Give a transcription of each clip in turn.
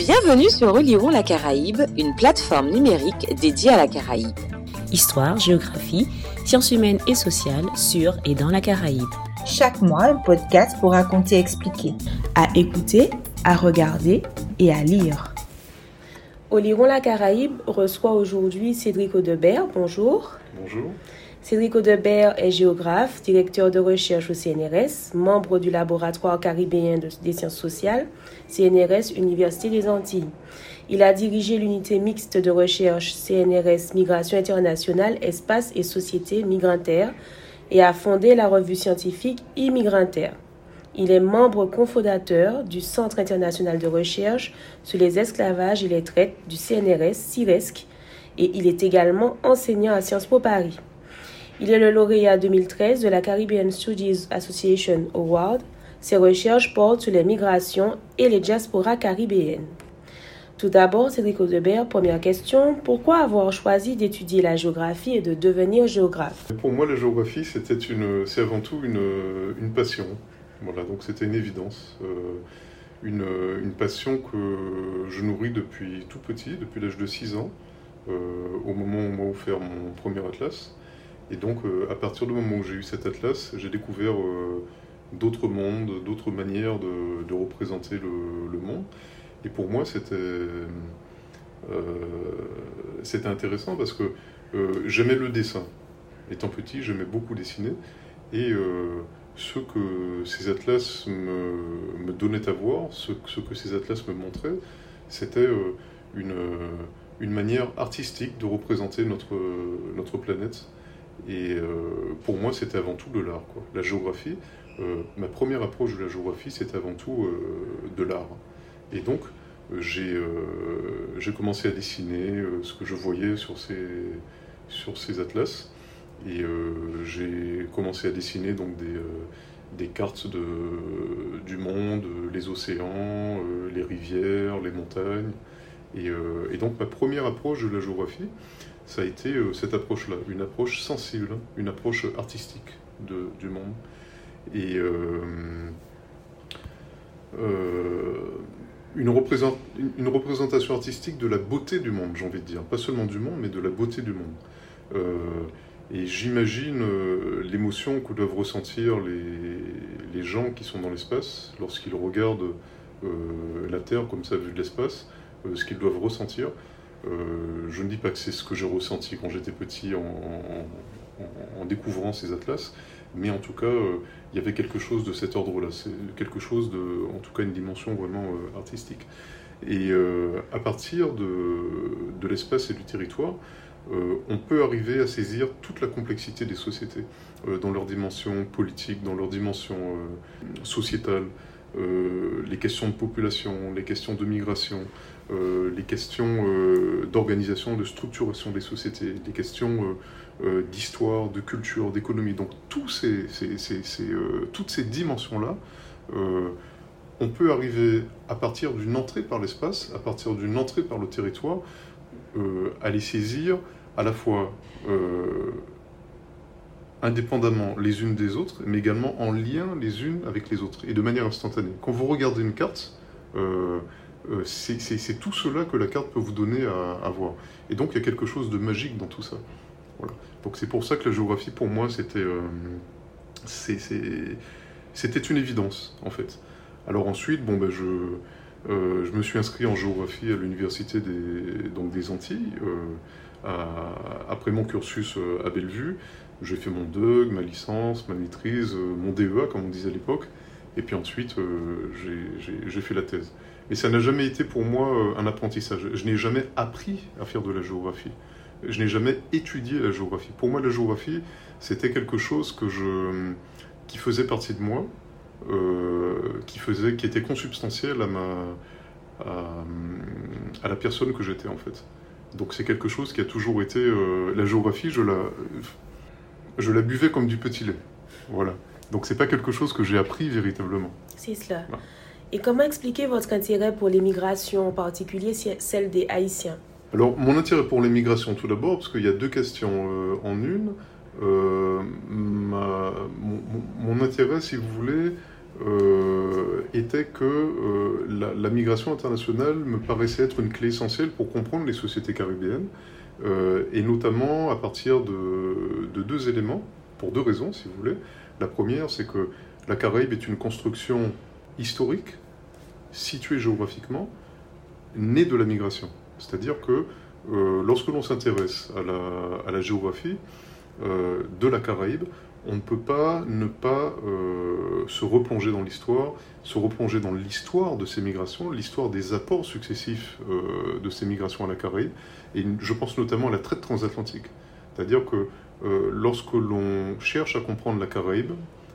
Bienvenue sur Relirons la Caraïbe, une plateforme numérique dédiée à la Caraïbe. Histoire, géographie, sciences humaines et sociales sur et dans la Caraïbe. Chaque mois, un podcast pour raconter et expliquer. À écouter, à regarder et à lire. Oliron la Caraïbe reçoit aujourd'hui Cédric Audebert. Bonjour. Bonjour. Cédric Audebert est géographe, directeur de recherche au CNRS, membre du laboratoire caribéen des sciences sociales, CNRS Université des Antilles. Il a dirigé l'unité mixte de recherche CNRS Migration internationale, espace et société migrantaire et a fondé la revue scientifique Immigrantaire. Il est membre cofondateur du Centre international de recherche sur les esclavages et les traites du CNRS CIRESC et il est également enseignant à Sciences Po Paris. Il est le lauréat 2013 de la Caribbean Studies Association Award. Ses recherches portent sur les migrations et les diasporas caribéennes. Tout d'abord, Cédric Audebert, première question. Pourquoi avoir choisi d'étudier la géographie et de devenir géographe? Pour moi, la géographie, c'était une, c'est avant tout une, une passion. Voilà, donc c'était une évidence. Euh, une, une, passion que je nourris depuis tout petit, depuis l'âge de 6 ans, euh, au moment où on m'a offert mon premier atlas. Et donc, euh, à partir du moment où j'ai eu cet atlas, j'ai découvert euh, d'autres mondes, d'autres manières de, représenter le, monde. Et pour moi, c'était euh, intéressant parce que j'aimais le dessin. Étant petit, j'aimais beaucoup dessiner. Et ce que ces atlas me, donnaient à voir, ce, que ces atlas me montraient, c'était une, manière artistique de représenter notre planète et euh, pour moi, c'était avant tout de l'art. La géographie, euh, ma première approche de la géographie, c'était avant tout euh, de l'art. Et donc, j'ai commencé à dessiner ce que je voyais sur ces, sur ces atlas. Et j'ai commencé à dessiner donc des, des cartes de, du monde, les océans, les rivières, les montagnes. Et, donc ma première approche de la géographie, ça a été euh, cette approche-là, une approche sensible, une approche artistique de, du monde. Et euh, euh, une, représentation artistique de la beauté du monde, j'ai envie de dire. Pas seulement du monde, mais de la beauté du monde. et j'imagine l'émotion que doivent ressentir les, les, gens qui sont dans l'espace lorsqu'ils regardent la Terre comme ça vue de l'espace, ce qu'ils doivent ressentir. Euh, je ne dis pas que c'est ce que j'ai ressenti quand j'étais petit en, découvrant ces atlas, mais en tout cas, euh, il y avait quelque chose de cet ordre-là, c'est quelque chose de, en tout cas, une dimension vraiment euh, artistique. Et à partir de, l'espace et du territoire, on peut arriver à saisir toute la complexité des sociétés, dans leur dimension politique, dans leur dimension sociétale, les questions de population, les questions de migration, les questions euh, d'organisation, de structuration des sociétés, les questions euh, d'histoire, de culture, d'économie. Donc toutes ces dimensions-là, on peut arriver à partir d'une entrée par l'espace, à partir d'une entrée par le territoire, à les saisir à la fois indépendamment les unes des autres, mais également en lien les unes avec les autres, et de manière instantanée. Quand vous regardez une carte, euh, c'est tout cela que la carte peut vous donner à, voir. Et donc il y a quelque chose de magique dans tout ça. Voilà. Donc c'est pour ça que la géographie, pour moi, c'était euh, c'était une évidence, en fait. Alors ensuite, bon, ben, je, euh, je me suis inscrit en géographie à l'université des Antilles. après mon cursus à Bellevue, j'ai fait mon DEUG, ma licence, ma maîtrise, mon DEA, comme on disait à l'époque. Et puis ensuite, j'ai fait la thèse. Mais ça n'a jamais été pour moi euh, un apprentissage. Je n'ai jamais appris à faire de la géographie. Je n'ai jamais étudié la géographie. Pour moi, la géographie, c'était quelque chose que je, qui faisait partie de moi, euh, qui, faisait, qui était consubstantiel à, ma, à, la personne que j'étais en fait. Donc c'est quelque chose qui a toujours été... Euh, la géographie, je la, je la buvais comme du petit lait. Voilà. Donc c'est pas quelque chose que j'ai appris véritablement. C'est cela. Et comment expliquer votre intérêt pour l'immigration, en particulier celle des Haïtiens? Alors, mon intérêt pour l'immigration, tout d'abord, parce qu'il y a deux questions euh, en une. Euh, mon, intérêt, si vous voulez, euh, était que la, migration internationale me paraissait être une clé essentielle pour comprendre les sociétés caribéennes, et notamment à partir de, deux éléments, pour deux raisons, si vous voulez. La première, c'est que la Caraïbe est une construction historique, située géographiquement, née de la migration. C'est-à-dire que euh, lorsque l'on s'intéresse à la, géographie euh, de la Caraïbe, on ne peut pas ne pas euh, se replonger dans l'histoire, se replonger dans l'histoire de ces migrations, l'histoire des apports successifs de ces migrations à la Caraïbe, et je pense notamment à la traite transatlantique. C'est-à-dire que lorsque l'on cherche à comprendre la Caraïbe,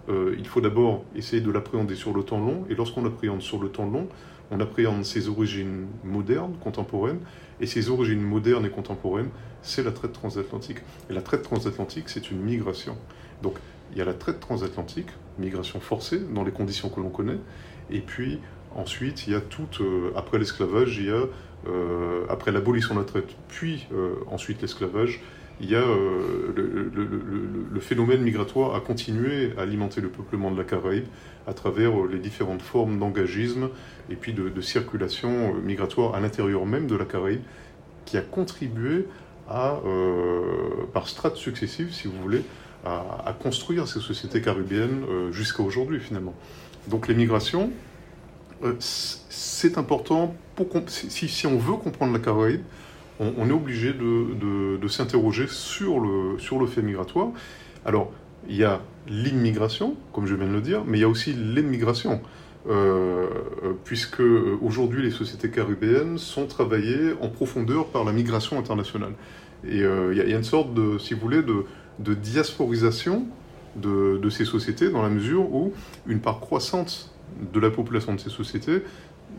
il faut d'abord essayer de l'appréhender sur le temps long, et lorsqu'on appréhende sur le temps long, on appréhende ses origines modernes, contemporaines, et ses origines modernes et contemporaines, c'est la traite transatlantique. Et la traite transatlantique, c'est une migration. Donc il y a la traite transatlantique, migration forcée, dans les conditions que l'on connaît, et puis ensuite, il y a tout, euh, après l'esclavage, il y a, euh, après l'abolition de la traite, puis euh, ensuite l'esclavage, il y a le, le, phénomène migratoire a continué à alimenter le peuplement de la Caraïbe à travers les différentes formes d'engagisme et puis de, circulation euh, migratoire à l'intérieur même de la Caraïbe, qui a contribué à, euh, par strates successives, si vous voulez, à, construire ces sociétés caribéennes euh, jusqu'à aujourd'hui finalement. Donc les migrations, c'est important, pour, si, si, on veut comprendre la Caraïbe, on, est obligé de, de, s'interroger sur le, sur le fait migratoire. Alors, il y a l'immigration, comme je viens de le dire, mais il y a aussi l'émigration. Euh, puisque euh, aujourd'hui les sociétés caribéennes sont travaillées en profondeur par la migration internationale. Et euh, il y, a une sorte de, si vous voulez, de, diasporisation de, ces sociétés dans la mesure où une part croissante de la population de ces sociétés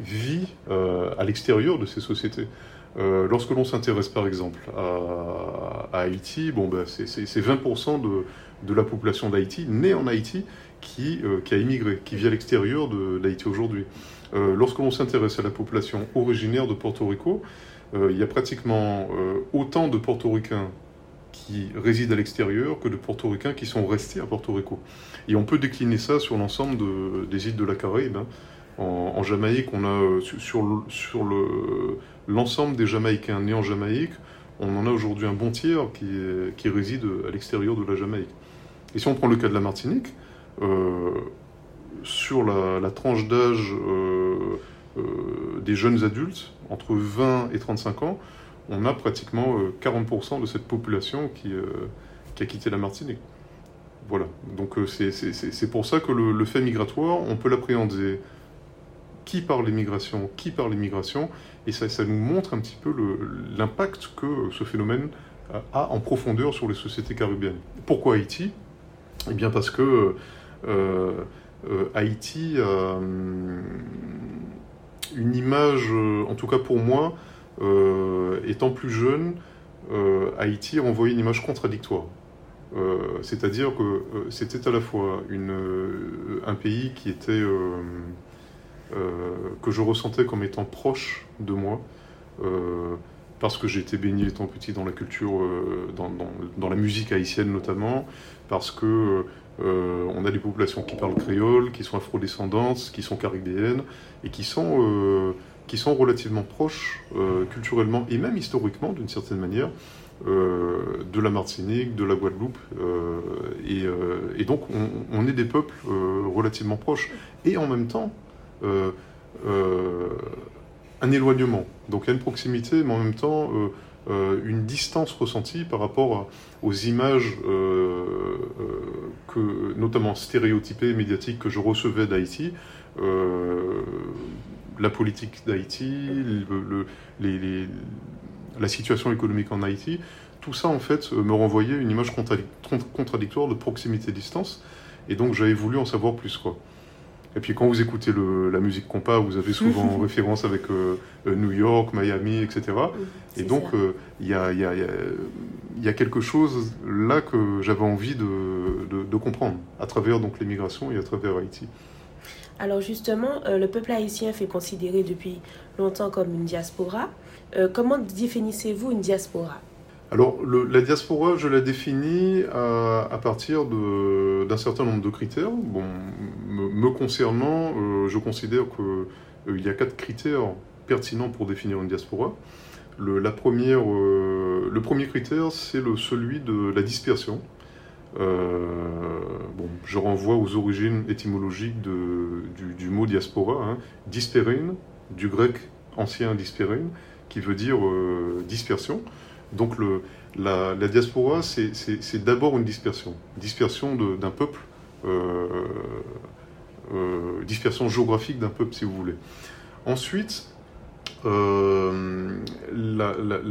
vit à l'extérieur de ces sociétés. Lorsque l'on s'intéresse par exemple à, Haïti, bon, ben, c'est 20% de, la population d'Haïti née en Haïti qui, euh, a immigré, qui vit à l'extérieur d'Haïti aujourd'hui. Euh, lorsque l'on s'intéresse à la population originaire de Porto Rico, euh, il y a pratiquement autant de portoricains qui résident à l'extérieur que de portoricains qui sont restés à Porto Rico. Et on peut décliner ça sur l'ensemble des îles de la Caraïbe. Hein. En, Jamaïque, on a sur, sur l'ensemble des Jamaïcains nés en Jamaïque, on en a aujourd'hui un bon tiers qui, qui réside à l'extérieur de la Jamaïque. Et si on prend le cas de la Martinique, euh, sur la, tranche d'âge euh, euh, des jeunes adultes, entre 20 et 35 ans, on a pratiquement 40% de cette population qui, qui, a quitté la Martinique. Voilà, donc c'est pour ça que le, fait migratoire, on peut l'appréhender qui par l'immigration, qui par l'immigration, et ça, nous montre un petit peu l'impact que ce phénomène a en profondeur sur les sociétés caribéennes. Pourquoi Haïti? Eh bien parce que euh, euh, Haïti a hum, une image, en tout cas pour moi, euh, étant plus jeune, Haïti renvoyait une image contradictoire. C'est-à-dire que c'était à la fois un pays qui était que je ressentais comme étant proche de moi, parce que j'étais baigné étant petit dans la culture, dans, dans, la musique haïtienne notamment, parce que euh, on a des populations qui parlent créole, qui sont afrodescendantes, qui sont caribéennes et qui sont, euh, qui sont relativement proches euh, culturellement et même historiquement d'une certaine manière de la Martinique, de la Guadeloupe. Et, donc on, est des peuples relativement proches et en même temps un éloignement. Donc il y a une proximité mais en même temps euh, une distance ressentie par rapport aux images, euh, euh, que, notamment stéréotypées et médiatiques que je recevais d'Haïti. la politique d'Haïti, la situation économique en Haïti, tout ça en fait me renvoyait une image contradictoire de proximité-distance, et donc j'avais voulu en savoir plus quoi. Et puis quand vous écoutez la musique compas, vous avez souvent référence avec euh, euh, New York, Miami, etc. Et donc euh, il y, a, quelque chose là que j'avais envie de, comprendre à travers donc l'émigration et à travers Haïti. Alors justement, le peuple haïtien fait considérer depuis longtemps comme une diaspora. comment définissez-vous une diaspora? Alors, la diaspora, je la définis à, partir d'un certain nombre de critères. Bon, me, concernant, euh, je considère qu'il y a quatre critères pertinents pour définir une diaspora. Le, la première, le premier critère, c'est celui de la dispersion. bon, je renvoie aux origines étymologiques du, mot diaspora, hein. disperine, du grec ancien dispérine, qui veut dire euh, dispersion. Donc la, diaspora, c'est d'abord une dispersion, dispersion d'un peuple, euh, euh, dispersion géographique d'un peuple, si vous voulez. Ensuite, la,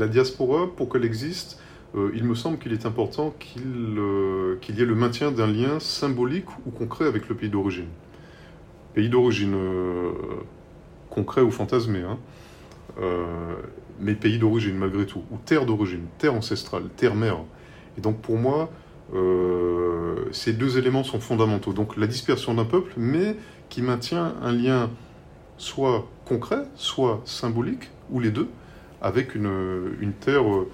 diaspora, pour qu'elle existe, il me semble qu'il est important qu'il y ait le maintien d'un lien symbolique ou concret avec le pays d'origine. Pays d'origine concret ou fantasmé, hein. Euh, mais pays d'origine malgré tout, ou terre d'origine, terre ancestrale, terre-mère. Et donc pour moi, euh, ces deux éléments sont fondamentaux. Donc la dispersion d'un peuple, mais qui maintient un lien soit concret, soit symbolique, ou les deux, avec une, une terre euh,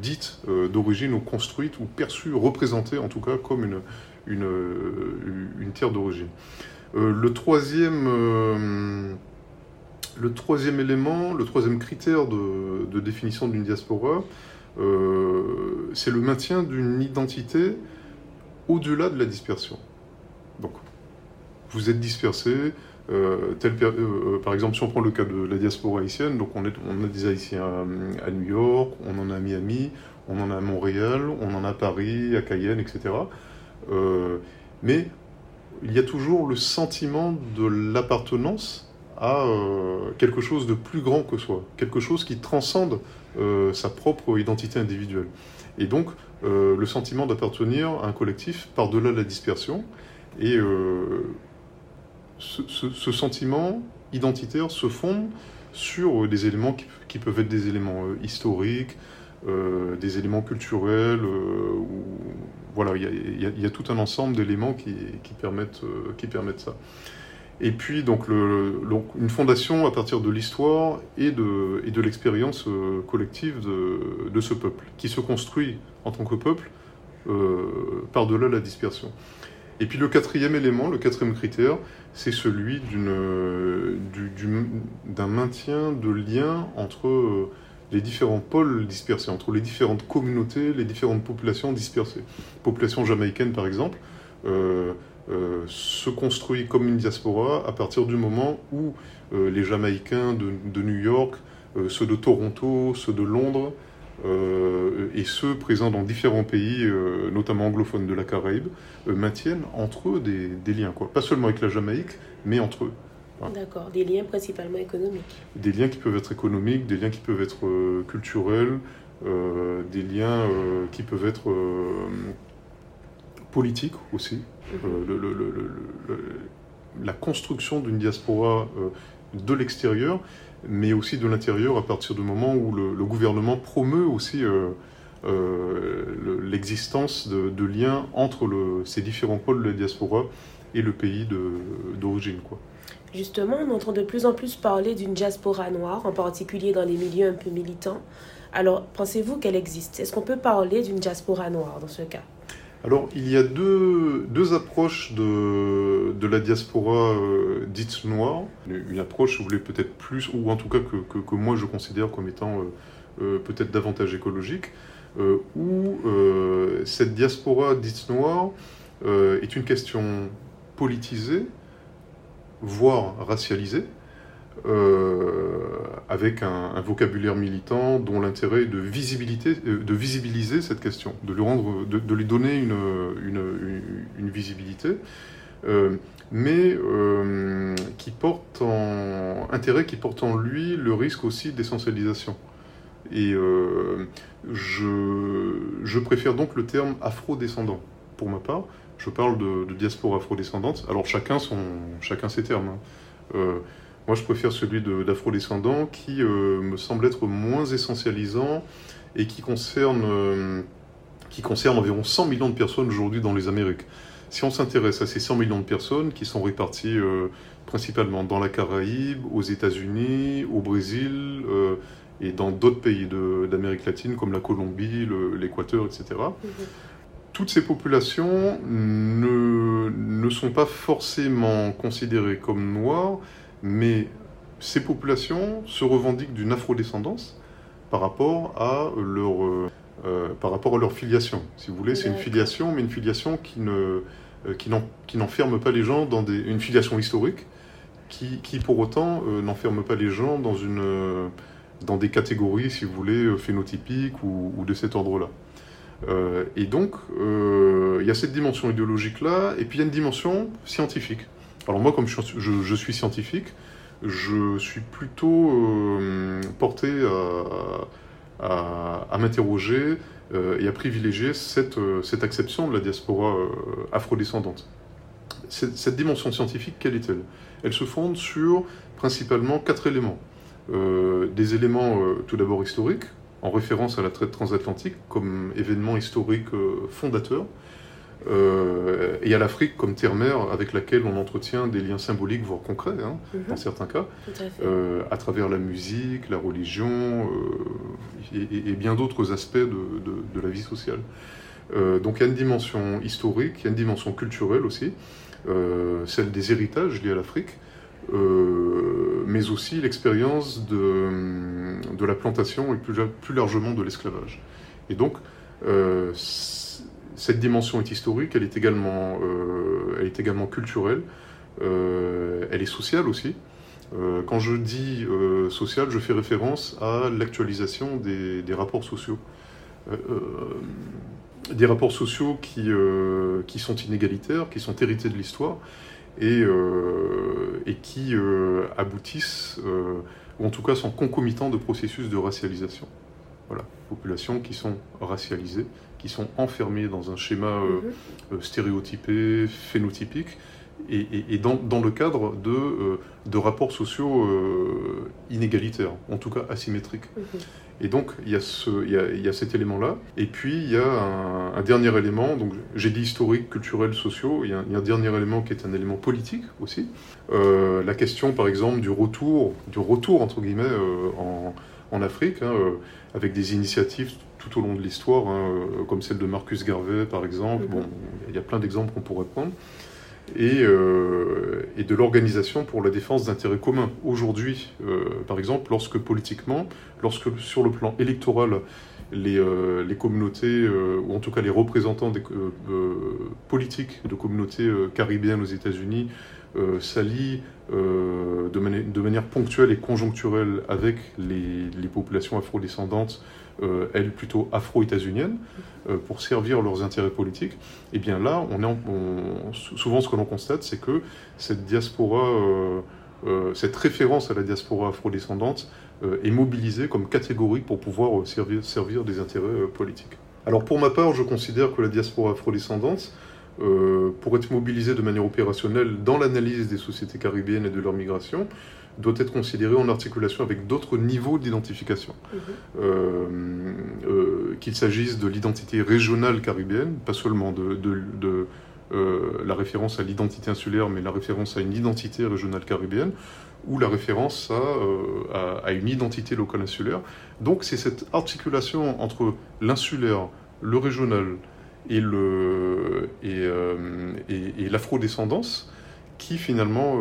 dite d'origine ou construite ou perçue, représentée en tout cas comme une, une, une terre d'origine. le troisième le troisième élément, le troisième critère de, définition d'une diaspora, euh, c'est le maintien d'une identité au-delà de la dispersion. Donc, vous êtes dispersé, euh, euh, par exemple, si on prend le cas de la diaspora haïtienne, donc on, est, on a des Haïtiens à, New York, on en a à Miami, on en a à Montréal, on en a à Paris, à Cayenne, etc. mais il y a toujours le sentiment de l'appartenance à euh, quelque chose de plus grand que soi, quelque chose qui transcende euh, sa propre identité individuelle. Et donc, euh, le sentiment d'appartenir à un collectif par-delà la dispersion. Et ce, sentiment identitaire se fonde sur des éléments qui, peuvent être des éléments historiques, des éléments culturels. voilà, il y, a tout un ensemble d'éléments qui permettent ça. Et puis donc, une fondation à partir de l'histoire et de, l'expérience euh, collective de, ce peuple, qui se construit en tant que peuple euh, par-delà la dispersion. Et puis le quatrième élément, le quatrième critère, c'est celui d'un maintien de lien entre euh, les différents pôles dispersés, entre les différentes communautés, les différentes populations dispersées. Population jamaïcaine par exemple, se construit comme une diaspora à partir du moment où euh, les Jamaïcains de, New York, euh, ceux de Toronto, ceux de Londres, et ceux présents dans différents pays, notamment anglophones de la Caraïbe, maintiennent entre eux des, liens, quoi. pas seulement avec la Jamaïque, mais entre eux. D'accord, des liens principalement économiques. Des liens qui peuvent être économiques, des liens qui peuvent être culturels, des liens qui peuvent être politiques aussi. Euh, la construction d'une diaspora euh, de l'extérieur, mais aussi de l'intérieur à partir du moment où le, gouvernement promeut aussi euh, l'existence de, liens entre ces différents pôles de la diaspora et le pays d'origine. Justement, on entend de plus en plus parler d'une diaspora noire, en particulier dans les milieux un peu militants. Alors, pensez-vous qu'elle existe? Est-ce qu'on peut parler d'une diaspora noire dans ce cas? Alors, il y a deux, approches de, la diaspora euh, dite noire. Une approche, vous voulez, peut-être plus, ou en tout cas que, moi je considère comme étant euh, euh, peut-être davantage écologique, où cette diaspora dite noire est une question politisée, voire racialisée, avec un, vocabulaire militant dont l'intérêt est de, visibilité, euh, de visibiliser cette question, de lui, rendre, de, lui donner une, visibilité, euh, mais qui porte en intérêt qui porte en lui le risque aussi d'essentialisation. Et je, je, préfère donc le terme afro-descendant pour ma part. Je parle de, diaspora afro-descendante. Alors chacun, son, chacun ses termes. Hein. Moi, je préfère celui d'afro-descendant qui euh, me semble être moins essentialisant et qui concerne, euh, qui concerne environ 100 millions de personnes aujourd'hui dans les Amériques. Si on s'intéresse à ces 100 millions de personnes qui sont réparties euh, principalement dans la Caraïbe, aux États-Unis, au Brésil et dans d'autres pays d'Amérique latine comme la Colombie, l'Équateur, etc. Toutes ces populations ne, ne sont pas forcément considérées comme noires, mais ces populations se revendiquent d'une afrodescendance par rapport à leur, euh, euh, par rapport à leur filiation. Si vous voulez, c'est une filiation, mais une filiation qui ne euh, qui n'enferme pas les gens dans des, une filiation historique, qui, qui pour autant n'enferme pas les gens dans, une, dans des catégories, si vous voulez, phénotypiques ou, ou de cet ordre-là. et donc, il y a cette dimension idéologique-là, et puis il y a une dimension scientifique. Alors moi, comme je, suis scientifique, je suis plutôt euh, porté à, m'interroger euh, et à privilégier cette, euh, cette, acception de la diaspora afrodescendante. Cette, cette dimension scientifique, quelle est-elle? Elle se fonde sur principalement quatre éléments. des éléments tout d'abord historiques, en référence à la traite transatlantique comme événement historique fondateur, euh, et à l'Afrique comme terre-mère avec laquelle on entretient des liens symboliques, voire concrets, hein, mhm. dans certains cas, à, euh, à, travers la musique, la religion euh, et, bien d'autres aspects de, de, la vie sociale. donc il y a une dimension historique, il y a une dimension culturelle aussi, celle des héritages liés à l'Afrique, mais aussi l'expérience de, de, la plantation et plus, plus largement de l'esclavage. Et donc, cette dimension est historique, elle est également, euh, culturelle, euh, elle est sociale aussi. Euh, quand je dis sociale, je fais référence à l'actualisation des, rapports sociaux. des rapports sociaux qui, sont inégalitaires, qui sont hérités de l'histoire et, et qui aboutissent, ou en tout cas sont concomitants de processus de racialisation. Voilà, populations qui sont racialisées, qui sont enfermés dans un schéma euh, mhm. euh, stéréotypé, phénotypique, et, dans, dans, le cadre de, euh, de rapports sociaux inégalitaires, en tout cas asymétriques. Mhm. Et donc, il y, a ce, il, y a, il y a cet élément-là. Et puis, il y a un, dernier élément, donc j'ai dit historique, culturel, sociaux, il y, a, il y, a, un dernier élément qui est un élément politique aussi. la question, par exemple, du retour, du retour entre guillemets, en, en, Afrique, hein, avec des initiatives tout au long de l'histoire, hein, euh, comme celle de Marcus Garvey par exemple. Mhm. Bon, il y a plein d'exemples qu'on pourrait prendre. Et, euh, et de l'organisation pour la défense d'intérêts communs. Aujourd'hui, euh, par exemple, lorsque politiquement, lorsque sur le plan électoral, les, les communautés, ou en tout cas les représentants des, politiques de communautés caribéennes aux États-Unis, s'allient de, de, manière ponctuelle et conjoncturelle avec les, les populations afrodescendantes euh, elles plutôt afro-états-uniennes, euh, pour servir leurs intérêts politiques, et eh bien là, on est souvent ce que l'on constate, c'est que cette diaspora, euh, cette référence à la diaspora afro-descendante est mobilisée comme catégorie pour pouvoir servir, servir des intérêts politiques. Alors pour ma part, je considère que la diaspora afro-descendante, pour être mobilisée de manière opérationnelle dans l'analyse des sociétés caribéennes et de leur migration, doit être considéré en articulation avec d'autres niveaux d'identification. Mhm. Euh, euh, qu'il s'agisse de l'identité régionale caribéenne, pas seulement de, de, euh, la référence à l'identité insulaire, mais la référence à une identité régionale caribéenne, ou la référence à, à, une identité locale insulaire. Donc c'est cette articulation entre l'insulaire, le régional et, le, et, et, et l'afrodescendance qui finalement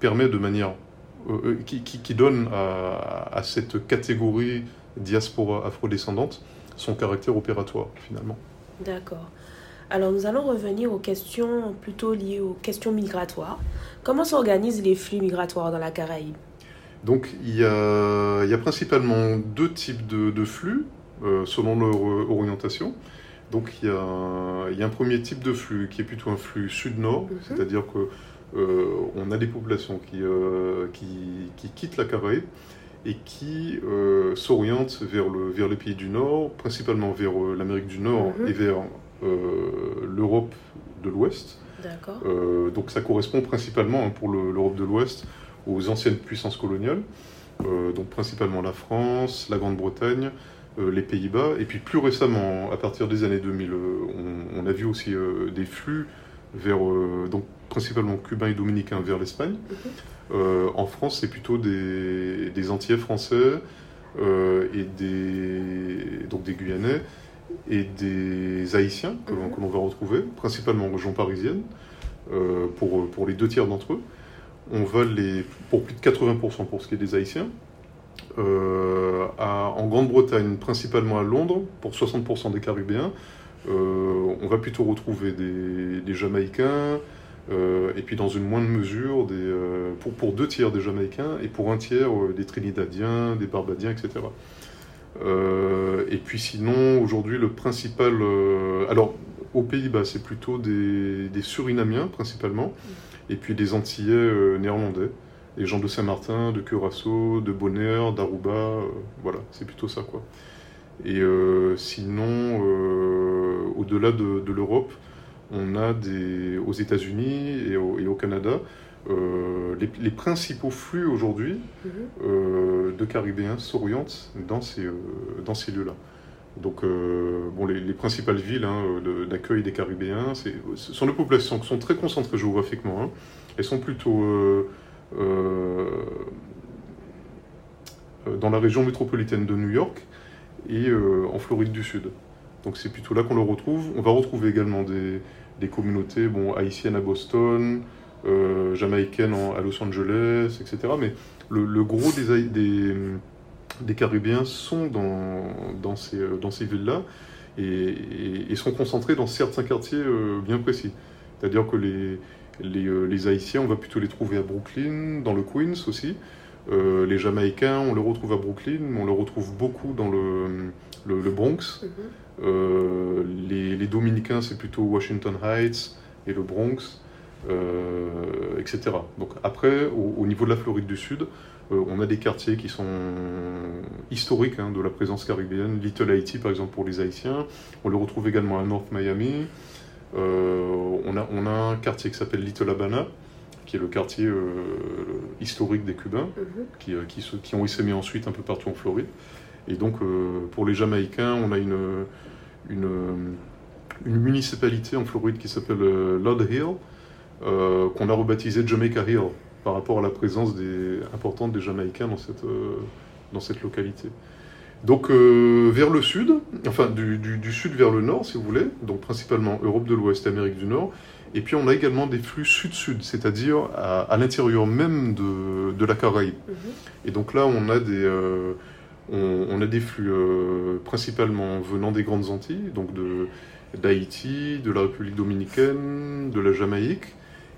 permet de manière euh, euh, qui, qui, donne à, cette catégorie diaspora afrodescendante son caractère opératoire finalement. D'accord. Alors nous allons revenir aux questions plutôt liées aux questions migratoires. Comment s'organisent les flux migratoires dans la Caraïbe? Donc il y, a, il y, a, principalement deux types de, flux euh, selon leur orientation. Donc il y, a, il y, a, un premier type de flux qui est plutôt un flux sud-nord, mhm. c'est-à-dire que euh, on a des populations euh, qui, qui, quittent la Caraïbe et qui euh, s'orientent vers, le, vers les pays du Nord, principalement vers l'Amérique du Nord mhm. et vers l'Europe de l'Ouest. donc ça correspond principalement hein, pour l'Europe de l'Ouest aux anciennes puissances coloniales, donc principalement la France, la Grande-Bretagne, les Pays-Bas, et puis plus récemment, à partir des années 2000, on, a vu aussi des flux vers donc principalement cubains et dominicains vers l'Espagne. Mhm. en France, c'est plutôt des, des Antillais français et des, donc des Guyanais et des Haïtiens que l'on que l'on va retrouver, principalement en région parisienne, pour, pour les deux tiers d'entre eux. On va les, pour plus de 80% pour ce qui est des Haïtiens, euh, à- en Grande-Bretagne, principalement à Londres, pour 60% des Caribéens. Euh, on va plutôt retrouver des, Jamaïcains, euh, et puis dans une moindre mesure, des, euh, pour, pour deux tiers des Jamaïcains, et pour un tiers euh, des Trinidadiens, des Barbadiens, etc. Euh, et puis sinon, aujourd'hui, le principal... euh, alors, aux Pays-Bas, c'est plutôt des, Surinamiens, principalement, et puis des Antillais euh, néerlandais les gens de Saint-Martin, de Curaçao, de Bonaire, d'Aruba, euh, voilà, c'est plutôt ça quoi. Et euh, sinon, euh, au-delà de, de l'Europe, on a des, aux États-Unis et au, et au Canada les, les principaux flux aujourd'hui Mhm. de Caribéens s'orientent dans ces, dans ces lieux-là. Donc, bon, les, les principales villes hein, d'accueil des Caribéens, ce sont des populations qui sont très concentrées géographiquement. hein. Elles sont plutôt dans la région métropolitaine de New York et euh, en Floride du Sud. Donc c'est plutôt là qu'on le retrouve. On va retrouver également des, des communautés bon, haïtiennes à Boston, euh, jamaïcaines à Los Angeles, etc. Mais le, gros des, des, des Caribéens sont dans, dans ces, euh, dans ces villes-là et, sont concentrés dans certains quartiers euh, bien précis. C'est-à-dire que les, les, euh, les Haïtiens, on va plutôt les trouver à Brooklyn, dans le Queens aussi. Euh, les Jamaïcains, on les retrouve à Brooklyn, mais on les retrouve beaucoup dans le, le, le Bronx. Mhm. Euh, les, les Dominicains, c'est plutôt Washington Heights et le Bronx, etc. Donc après, au, au niveau de la Floride du Sud, on a des quartiers qui sont historiques hein, de la présence caribéenne. Little Haiti, par exemple, pour les Haïtiens. On le retrouve également à North Miami. Euh, on, a, on a un quartier qui s'appelle Little Habana, qui est le quartier euh, historique des Cubains Mhm. qui, euh, qui, se- qui ont essaimé ensuite un peu partout en Floride. Et donc, pour les Jamaïcains, on a une, une, une municipalité en Floride qui s'appelle Lord Hill, euh, qu'on a rebaptisé Jamaica Hill, par rapport à la présence des, importante des Jamaïcains dans cette, euh, dans cette localité. Donc, euh, vers le sud, enfin, du, du- du sud vers le nord, si vous voulez, donc principalement Europe de l'Ouest Amérique du Nord. Et puis, on a également des flux sud-sud, c'est-à-dire à, à l'intérieur même de, de la Caraïbe. Mhm. Et donc là, on a des, euh, on, on a des flux euh, principalement venant des grandes Antilles, donc de d'Haïti, de la République dominicaine, de la Jamaïque,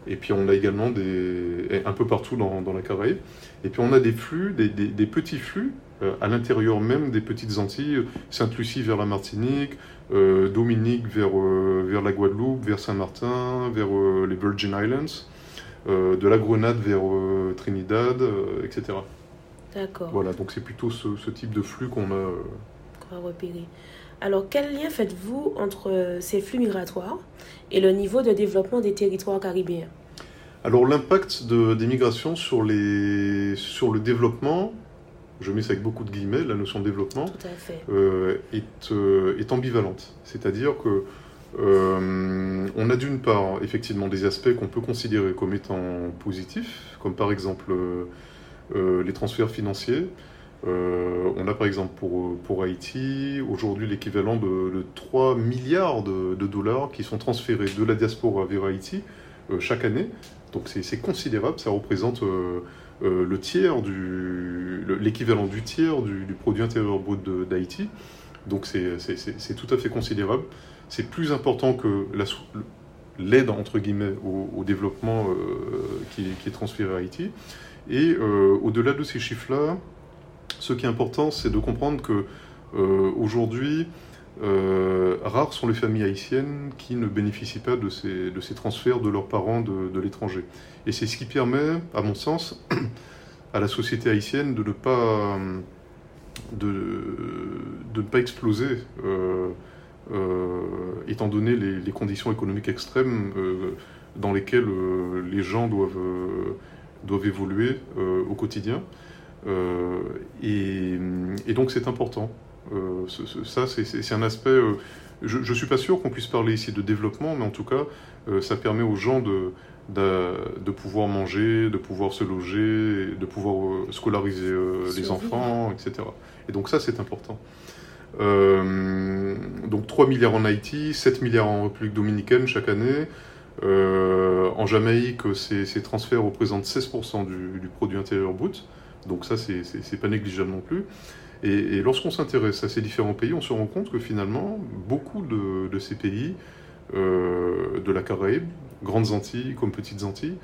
et puis on a également des, un peu partout dans, dans la Caraïbe. Et puis on a des flux, des, des- des petits flux à l'intérieur même des petites Antilles, Sainte-Lucie vers la Martinique, euh, Dominique vers, euh, vers la Guadeloupe, vers Saint-Martin, vers euh, les Virgin Islands, euh, de la Grenade vers euh, Trinidad, euh, etc. D'accord, Voilà, donc c'est plutôt ce, ce type de flux qu'on a. euh, on va repérer. Alors, quel lien faites-vous entre euh, ces flux migratoires et le niveau de développement des territoires caribéens? Alors l'impact de- des migrations sur, les, sur le développement, je mets ça avec beaucoup de guillemets, la notion de développement, euh, est, euh, est ambivalente. C'est-à-dire que euh, on a d'une part effectivement des aspects qu'on peut considérer comme étant positifs, comme par exemple les transferts financiers. On a par exemple pour, pour Haïti aujourd'hui l'équivalent de, de 3 milliards de, de dollars qui sont transférés de la diaspora vers Haïti chaque année. Donc c'est considérable, ça représente euh, le tiers du le- l'équivalent du tiers du, du produit intérieur brut d'Haïti. Donc c'est- tout à fait considérable. C'est plus important que l'aide entre guillemets au, développement euh, qui, est- transféré à Haïti. Et euh, au-delà de ces chiffres-là, ce qui est important, c'est de comprendre que aujourd'hui, euh, rares sont les familles haïtiennes qui ne bénéficient pas de ces, de ces transferts de leurs parents de, de l'étranger. Et c'est ce qui permet, à mon sens, à la société haïtienne de ne pas, de, de ne pas exploser, euh, euh, étant donné les, conditions économiques extrêmes euh, dans lesquelles euh, les gens doivent, euh, doivent évoluer euh, au quotidien. Euh, et donc c'est important. Euh, ça, c'est- un aspect euh, je ne suis pas sûr qu'on puisse parler ici de développement, mais en tout cas, ça permet aux gens de, de, pouvoir manger, de pouvoir se loger, de pouvoir scolariser les enfants, etc. Et donc ça, c'est important. donc 3 milliards en Haïti, 7 milliards en République dominicaine chaque année. en Jamaïque, ces, transferts représentent 16% du, du, produit intérieur brut. Donc ça, c'est pas négligeable non plus. Et, lorsqu'on s'intéresse à ces différents pays, on se rend compte que finalement, beaucoup de, ces pays euh, de la Caraïbe, grandes Antilles comme petites Antilles,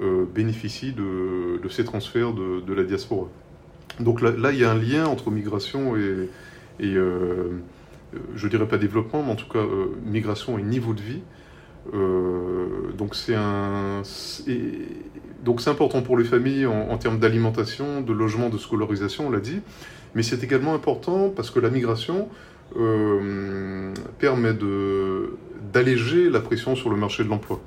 euh, bénéficient de, ces transferts de, la diaspora. Donc là, il y a un lien entre migration et, et euh, je dirais pas développement, mais en tout cas migration et niveau de vie. donc c'est important pour les familles en, termes d'alimentation, de logement, de scolarisation, on l'a dit, mais c'est également important parce que la migration euh, permet d'alléger la pression sur le marché de l'emploi.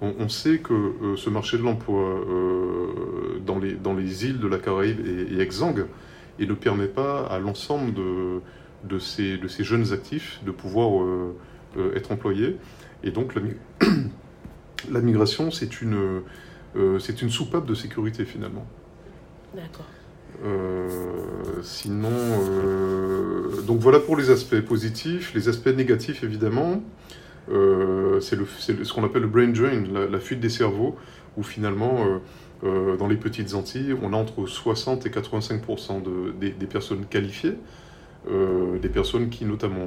On, sait que euh, ce marché de l'emploi euh, dans, les, dans les îles de la Caraïbe est, exsangue et ne permet pas à l'ensemble de, de, ces, de ces jeunes actifs de pouvoir être employés. Et donc la, la migration, c'est une une soupape de sécurité finalement. D'accord. Euh, sinon, euh, donc voilà pour les aspects positifs. Les aspects négatifs, évidemment, c'est ce qu'on appelle le brain drain, la, fuite des cerveaux, où finalement, dans les petites Antilles, on a entre 60 et 85 de, des, personnes qualifiées, des personnes qui notamment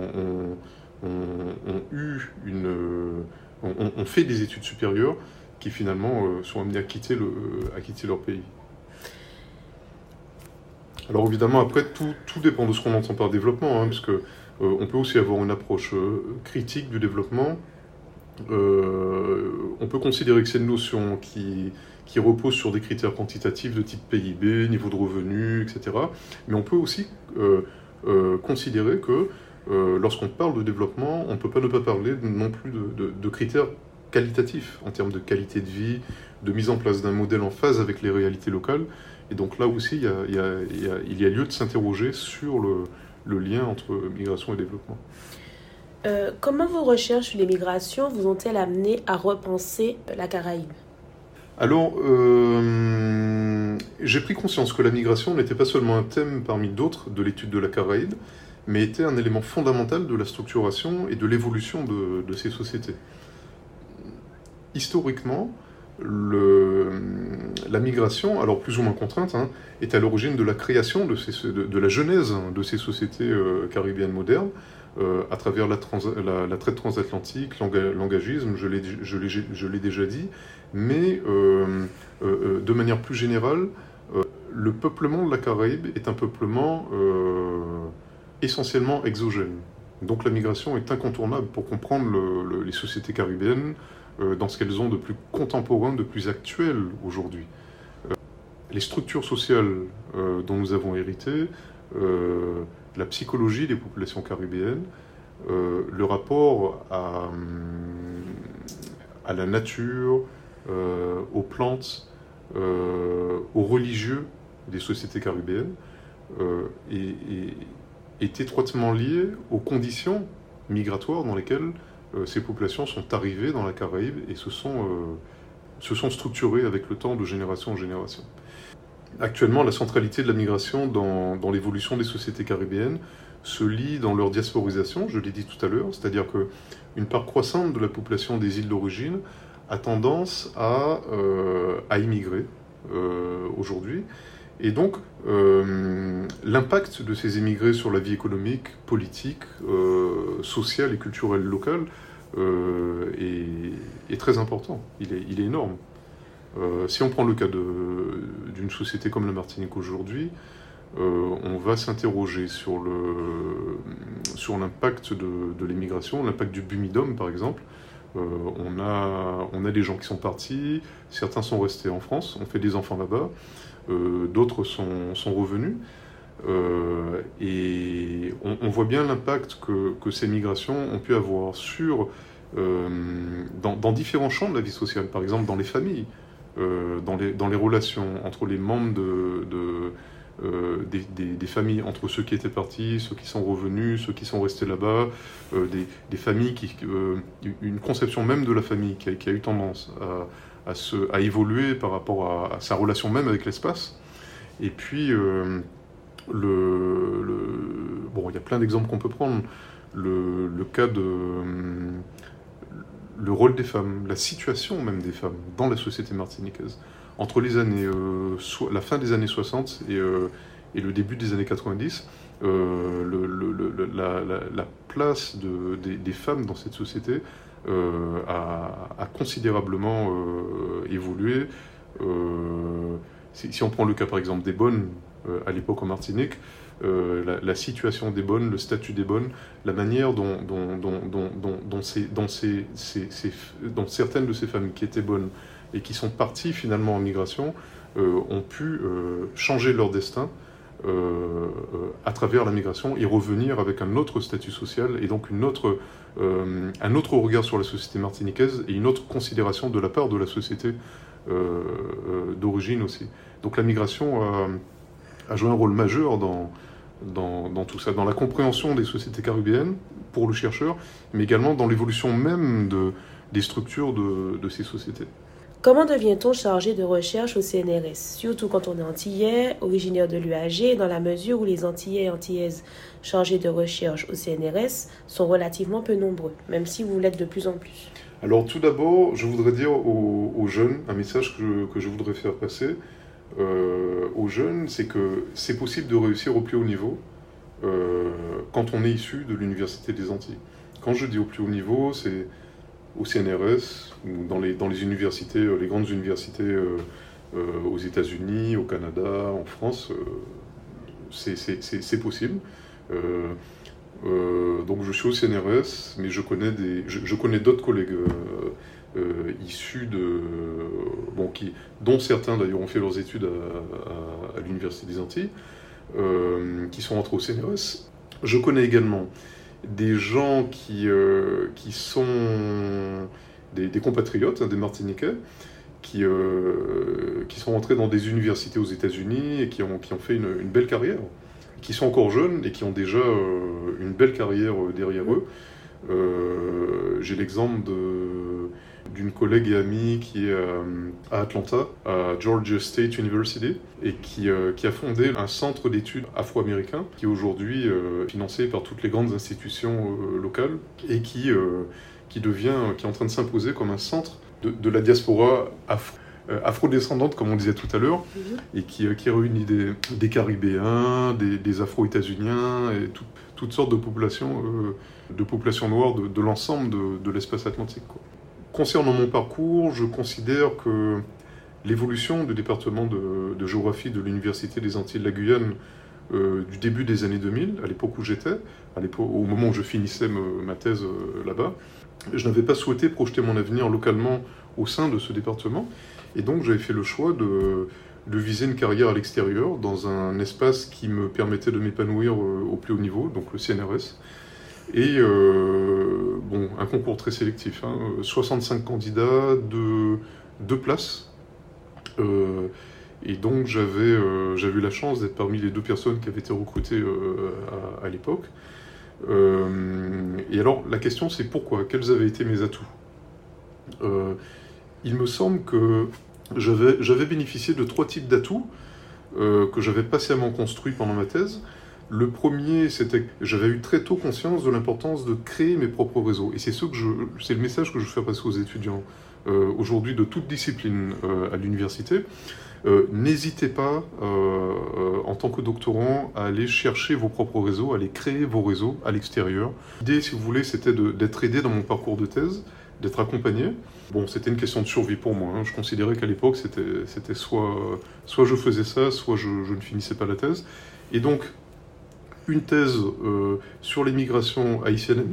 ont, eu une, ont fait des études supérieures, qui finalement euh, sont amenés à quitter, le, à quitter leur pays. Alors évidemment, après, tout, tout dépend de ce qu'on entend par développement, hein, parce que, euh, on peut aussi avoir une approche euh, critique du développement. on peut considérer que c'est une notion qui, repose sur des critères quantitatifs de type PIB, niveau de revenu, etc. Mais on peut aussi considérer que lorsqu'on parle de développement, on ne peut pas ne pas parler non plus de, critères qualitatif en termes de qualité de vie, de mise en place d'un modèle en phase avec les réalités locales. Et donc là aussi, il y a, il y a, lieu de s'interroger sur le, le, lien entre migration et développement. Euh, comment vos recherches sur les migrations vous ont-elles amené à repenser la Caraïbe? Alors, euh, j'ai pris conscience que la migration n'était pas seulement un thème parmi d'autres de l'étude de la Caraïbe, mais était un élément fondamental de la structuration et de l'évolution de, de ces sociétés historiquement, la migration, alors plus ou moins contrainte, hein, est à l'origine de la création, de, la genèse de ces sociétés euh, caribéennes modernes, euh, à travers la, traite transatlantique, l'engagisme, je l'ai déjà dit, mais euh, de manière plus générale, le peuplement de la Caraïbe est un peuplement essentiellement exogène. Donc la migration est incontournable pour comprendre les sociétés caribéennes, euh, dans ce qu'elles ont de plus contemporain, de plus actuel aujourd'hui. Euh, les structures sociales euh, dont nous avons hérité, la psychologie des populations caribéennes, le rapport à, à la nature, aux plantes, aux religieux des sociétés caribéennes, est étroitement lié aux conditions migratoires dans lesquelles euh, ces populations sont arrivées dans la Caraïbe et se sont, euh, se sont structurées avec le temps de génération en génération. Actuellement, la centralité de la migration dans, dans l'évolution des sociétés caribéennes se lie dans leur diasporisation, je l'ai dit tout à l'heure, c'est-à-dire qu'une part croissante de la population des îles d'origine a tendance à, euh, à immigrer aujourd'hui. Et donc, l'impact de ces émigrés sur la vie économique, politique, sociale et culturelle locale euh, est, très important, il est, énorme. Euh, si on prend le cas d'une société comme la Martinique aujourd'hui, euh, on va s'interroger sur l'impact de, l'immigration, l'impact du bumidum par exemple. on, a, on a des gens qui sont partis, certains sont restés en France, on fait des enfants là-bas, d'autres sont, sont, revenus. Euh, et on, voit bien l'impact que, que, ces migrations ont pu avoir sur, euh, dans, différents champs de la vie sociale, par exemple dans les familles, euh, dans, les, dans les relations entre les membres de, des, familles entre ceux qui étaient partis, ceux qui sont revenus, ceux qui sont restés là-bas, des, familles qui, une conception même de la famille qui a, eu tendance à, à, évoluer par rapport à, sa relation même avec l'espace. Et puis, le, bon, il y a plein d'exemples qu'on peut prendre. Le, le, cas de le rôle des femmes, la situation même des femmes dans la société martiniquaise. Entre les années, euh, la fin des années 60 euh, et, le début des années 90, euh, la, place des, femmes dans cette société a, considérablement évolué. Si, si, on prend le cas par exemple des bonnes à l'époque en Martinique, euh, la, situation des bonnes, le statut des bonnes, la manière dont, certaines de ces femmes qui étaient bonnes et qui sont parties finalement en migration euh, ont pu euh, changer leur destin à travers la migration et revenir avec un autre statut social et donc une autre, un autre regard sur la société martiniquaise et une autre considération de la part de la société d'origine aussi. Donc la migration a, joué un rôle majeur dans, dans, tout ça, dans la compréhension des sociétés caribéennes pour le chercheur, mais également dans l'évolution même de, des structures de ces sociétés. Comment devient-on chargé de recherche au CNRS Surtout quand on est antillais, originaire de l'UAG, dans la mesure où les antillais et antillaises chargés de recherche au CNRS sont relativement peu nombreux, même si vous l'êtes de plus en plus. Alors tout d'abord, je voudrais dire aux, jeunes un message que que je voudrais faire passer. Euh, aux jeunes, c'est que c'est possible de réussir au plus haut niveau euh, quand on est issu de l'Université des Antilles. Quand je dis au plus haut niveau, c'est au CNRS ou dans les, universités, euh, les grandes universités aux États-Unis, au Canada, en France, c'est possible. donc je suis au CNRS, mais je connais, d'autres collègues euh, issus de. Dont certains d'ailleurs ont fait leurs études à, l'Université des Antilles, euh, qui sont entrés au CNRS. Je connais également des gens qui, euh, qui sont des, compatriotes, hein, des Martiniquais, qui, qui sont entrés dans des universités aux États-Unis et qui ont, qui ont fait une, une, belle carrière, qui sont encore jeunes et qui ont déjà une belle carrière derrière eux. J'ai l'exemple de d'une collègue et amie qui est euh, à Atlanta, à Georgia State University, et qui, euh, qui a fondé un centre d'études afro-américain qui est aujourd'hui euh, financé par toutes les grandes institutions locales et qui, qui devient, qui est en train de s'imposer comme un centre de, de la diaspora afro afro-descendante, comme on disait tout à l'heure, mhm. et qui, qui, réunit des, des Caribéens, des, des Afro-États-Uniens et toutes sortes de populations, de populations noires de, de l'ensemble de, de l'espace atlantique. Quoi. Concernant mon parcours, je considère que l'évolution du département de, géographie de l'Université des Antilles de la Guyane euh, du début des années 2000, à l'époque où j'étais, au moment où je finissais ma thèse euh, là-bas, je n'avais pas souhaité projeter mon avenir localement au sein de ce département, et donc j'avais fait le choix de, viser une carrière à l'extérieur, dans un espace qui me permettait de m'épanouir euh, au plus haut niveau, donc le CNRS. Et euh, bon, un concours très sélectif, 65 hein, candidats, de deux places. Euh, et donc j'avais euh, j'avais eu la chance d'être parmi les deux personnes qui avaient été recrutées à, l'époque. et alors la question c'est pourquoi? Quels avaient été mes atouts? Il me semble que j'avais bénéficié de trois types d'atouts que j'avais patiemment construits pendant ma thèse. Le premier, c'était que j'avais eu très tôt conscience de l'importance de créer mes propres réseaux. Et c'est ce le message que je fais passer aux étudiants euh, aujourd'hui de toute discipline euh, à l'université. Euh, n'hésitez pas, en tant que doctorant, à aller chercher vos propres réseaux, à aller créer vos réseaux à l'extérieur. L'idée, si vous voulez, c'était d'être aidé dans mon parcours de thèse, d'être accompagné. Bon, c'était une question de survie pour moi. Hein. Je considérais qu'à l'époque, c'était soit, soit je faisais ça, soit je, je ne finissais pas la thèse. Et donc, une thèse euh, sur l'immigration haïtienne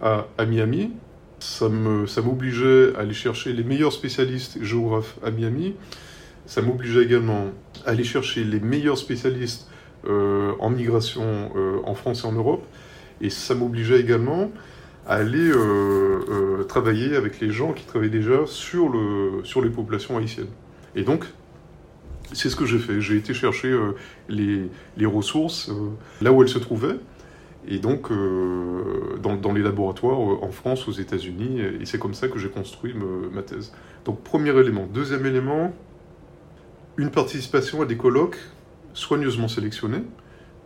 à, à, Miami. Ça m'obligeait à aller chercher les meilleurs spécialistes géographes à Miami. Ça m'obligeait également à aller chercher les meilleurs spécialistes euh, en migration euh, en France et en Europe. Et ça m'obligeait également à aller travailler avec les gens qui travaillaient déjà sur, le, sur les populations haïtiennes. Et donc, C'est ce que j'ai fait. J'ai été chercher euh, les, les, ressources euh, là où elles se trouvaient. Et donc, euh, dans, dans, les laboratoires en France, aux États-Unis. Et c'est comme ça que j'ai construit ma thèse. Donc, premier élément. Deuxième élément, une participation à des colloques soigneusement sélectionnés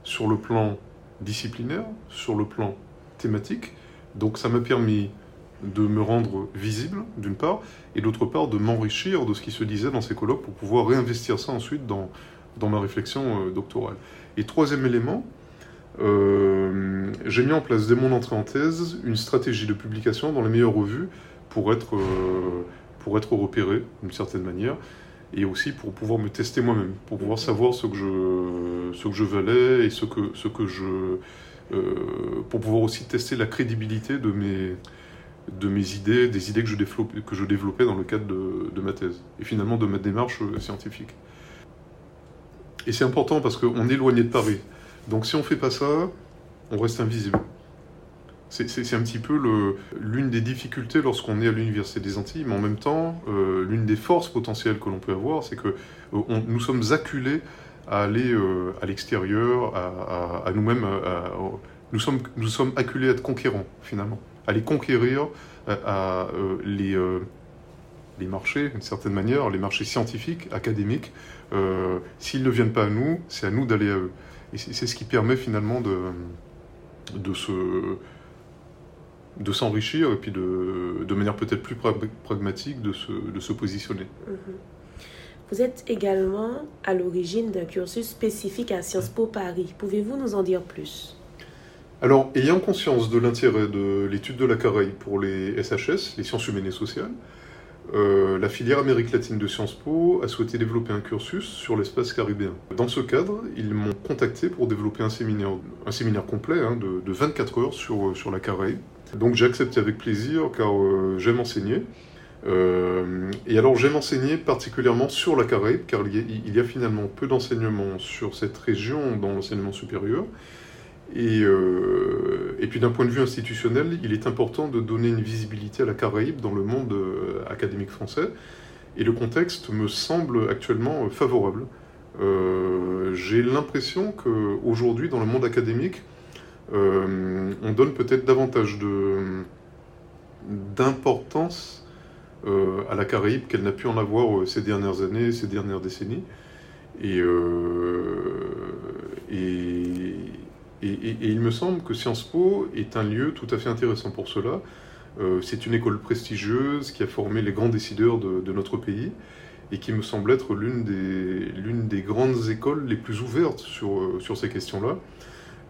sur le plan disciplinaire, sur le plan thématique. Donc, ça m'a permis de me rendre visible, d'une part, et d'autre part, de m'enrichir de ce qui se disait dans ces colloques pour pouvoir réinvestir ça ensuite dans, dans ma réflexion euh, doctorale. Et troisième élément, euh, j'ai mis en place dès mon entrée en thèse une stratégie de publication dans les meilleures revues pour être, euh, pour être repéré d'une certaine manière et aussi pour pouvoir me tester moi-même, pour pouvoir savoir ce que je, ce que je valais et ce que, ce que je. Pour pouvoir aussi tester la crédibilité de mes, de mes idées, des idées que je développais, que je développais dans le cadre de, ma thèse, et finalement de ma démarche euh, scientifique. Et c'est important parce qu'on est éloigné de Paris. Donc si on ne fait pas ça, on reste invisible. C'est un petit peu l'une des difficultés lorsqu'on est à l'Université des Antilles, mais en même temps, euh, l'une des forces potentielles que l'on peut avoir, c'est que euh, nous sommes acculés à aller à l'extérieur, à, à, à nous-mêmes. Nous sommes, nous sommes acculés à être conquérants, finalement aller conquérir euh, à, euh, les, euh, les marchés, d'une certaine manière, les marchés scientifiques, académiques. S'ils ne viennent pas à nous, c'est à nous d'aller à eux. Et c'est ce qui permet finalement de, de se de s'enrichir et puis de, de manière peut-être plus pragmatique de se, de se positionner. Mm-hmm. Vous êtes également à l'origine d'un cursus spécifique à Sciences Po Paris. Pouvez-vous nous en dire plus? Alors, ayant conscience de l'intérêt de l'étude de la Caraïbe pour les SHS, les sciences humaines et sociales, euh, la filière Amérique latine de Sciences Po a souhaité développer un cursus sur l'espace caribéen. Dans ce cadre, ils m'ont contacté pour développer un séminaire, un séminaire complet hein, de, de, 24 heures sur, sur la Caraïbe. Donc j'ai accepté avec plaisir car euh, j'aime enseigner. Euh, et alors j'aime enseigner particulièrement sur la Caraïbe car il y a, il y a finalement peu d'enseignements sur cette région dans l'enseignement supérieur. Et, euh, et puis d'un point de vue institutionnel, il est important de donner une visibilité à la Caraïbe dans le monde euh, académique français. Et le contexte me semble actuellement favorable. Euh, J'ai l'impression qu'aujourd'hui, dans le monde académique, on donne peut-être davantage d'importance à la Caraïbe qu'elle n'a pu en avoir ces dernières années, ces dernières décennies. Et et, il me semble que Sciences Po est un lieu tout à fait intéressant pour cela. Euh, c'est une école prestigieuse qui a formé les grands décideurs de, notre pays et qui me semble être l'une des, grandes écoles les plus ouvertes sur, euh, ces questions-là.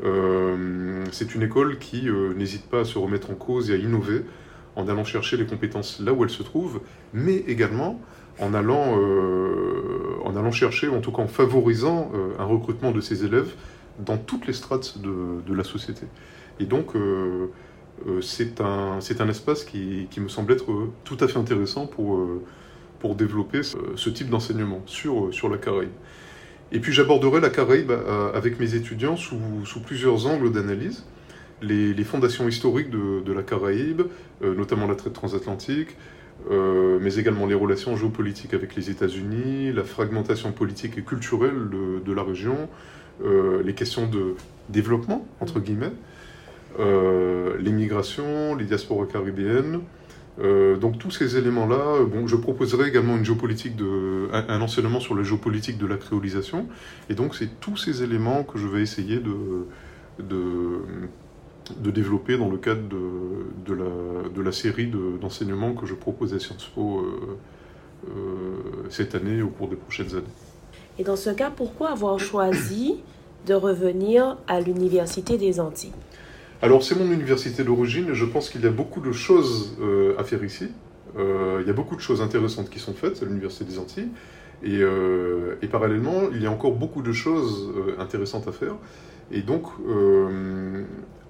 Euh, c'est une école qui n'hésite pas à se remettre en cause et à innover en allant chercher les compétences là où elles se trouvent, mais également en allant chercher, en tout cas en favorisant un recrutement de ses élèves dans toutes les strates de, de la société. Et donc, euh, euh, c'est un, espace qui, qui, me semble être tout à fait intéressant pour, euh, pour développer ce, type d'enseignement sur, sur la Caraïbe. Et puis j'aborderai la Caraïbe avec mes étudiants sous, sous plusieurs angles d'analyse. Les, les, fondations historiques de, de la Caraïbe, notamment la traite transatlantique, euh, mais également les relations géopolitiques avec les États-Unis, la fragmentation politique et culturelle de la région, euh, les questions de développement, entre guillemets, euh, l'immigration, les diasporas caribéennes. Euh, donc tous ces éléments-là, bon, je proposerai également une géopolitique de, un, enseignement sur la géopolitique de la créolisation. Et donc c'est tous ces éléments que je vais essayer de, de, développer dans le cadre de, de, la, série d'enseignements que je propose à Sciences Po euh, euh, cette année au cours des prochaines années. Et dans ce cas, pourquoi avoir choisi de revenir à l'Université des Antilles? Alors, c'est mon université d'origine je pense qu'il y a beaucoup de choses euh, à faire ici. Euh, il y a beaucoup de choses intéressantes qui sont faites à l'Université des Antilles. Et, euh, parallèlement, il y a encore beaucoup de choses intéressantes à faire. Et donc,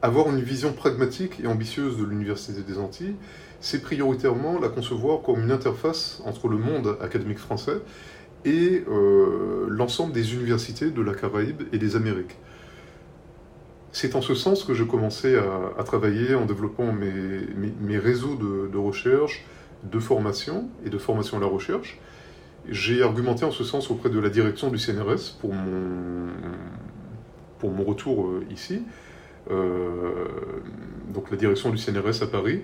avoir une vision pragmatique et ambitieuse de l'Université des Antilles, c'est prioritairement la concevoir comme une interface entre le monde académique français et euh, l'ensemble des universités de la Caraïbe et des Amériques. C'est en ce sens que je commençais à, travailler en développant mes, réseaux de, recherche, de formation et de formation à la recherche. J'ai argumenté en ce sens auprès de la direction du CNRS pour mon, pour mon retour ici. donc la direction du CNRS à Paris,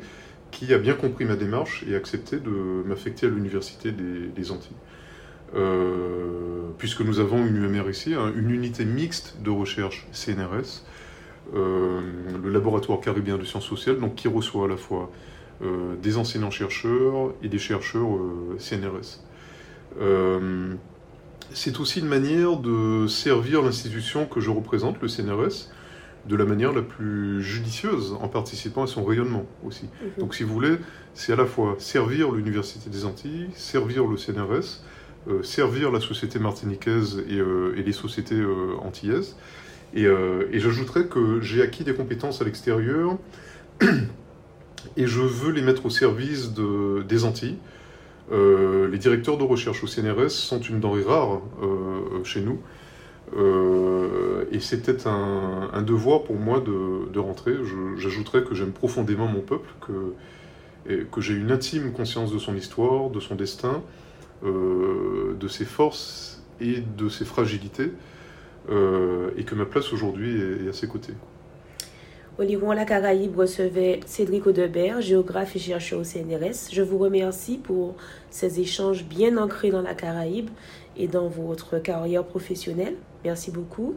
qui a bien compris ma démarche et accepté de m'affecter à l'Université des, Antilles. Euh, puisque nous avons une UMR ici, hein, une unité mixte de recherche CNRS, euh, le laboratoire caribéen de sciences sociales, donc qui reçoit à la fois euh, des enseignants-chercheurs et des chercheurs CNRS. c'est aussi une manière de servir l'institution que je représente, le CNRS, de la manière la plus judicieuse en participant à son rayonnement aussi. Mhm. Donc si vous voulez, c'est à la fois servir l'Université des Antilles, servir le CNRS, servir la société martiniquaise et, euh, les sociétés euh, antillaises. Et, et j'ajouterais que j'ai acquis des compétences à l'extérieur et je veux les mettre au service de, des Antilles. les directeurs de recherche au CNRS sont une denrée rare chez nous. Euh, et c'était un, un, devoir pour moi de, rentrer. J'ajouterais que j'aime profondément mon peuple, que, que j'ai une intime conscience de son histoire, de son destin, euh, de ses forces et de ses fragilités, euh, et que ma place aujourd'hui est, à ses côtés. Au livre La Caraïbe recevait Cédric Audebert, géographe et chercheur au CNRS. Je vous remercie pour ces échanges bien ancrés dans la Caraïbe et dans votre carrière professionnelle. Merci beaucoup.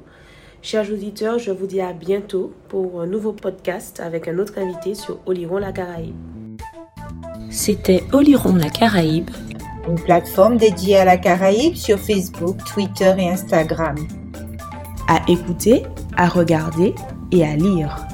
Chers auditeurs, je vous dis à bientôt pour un nouveau podcast avec un autre invité sur Oliron la Caraïbe. C'était Oliron la Caraïbe, une plateforme dédiée à la Caraïbe sur Facebook, Twitter et Instagram. À écouter, à regarder et à lire.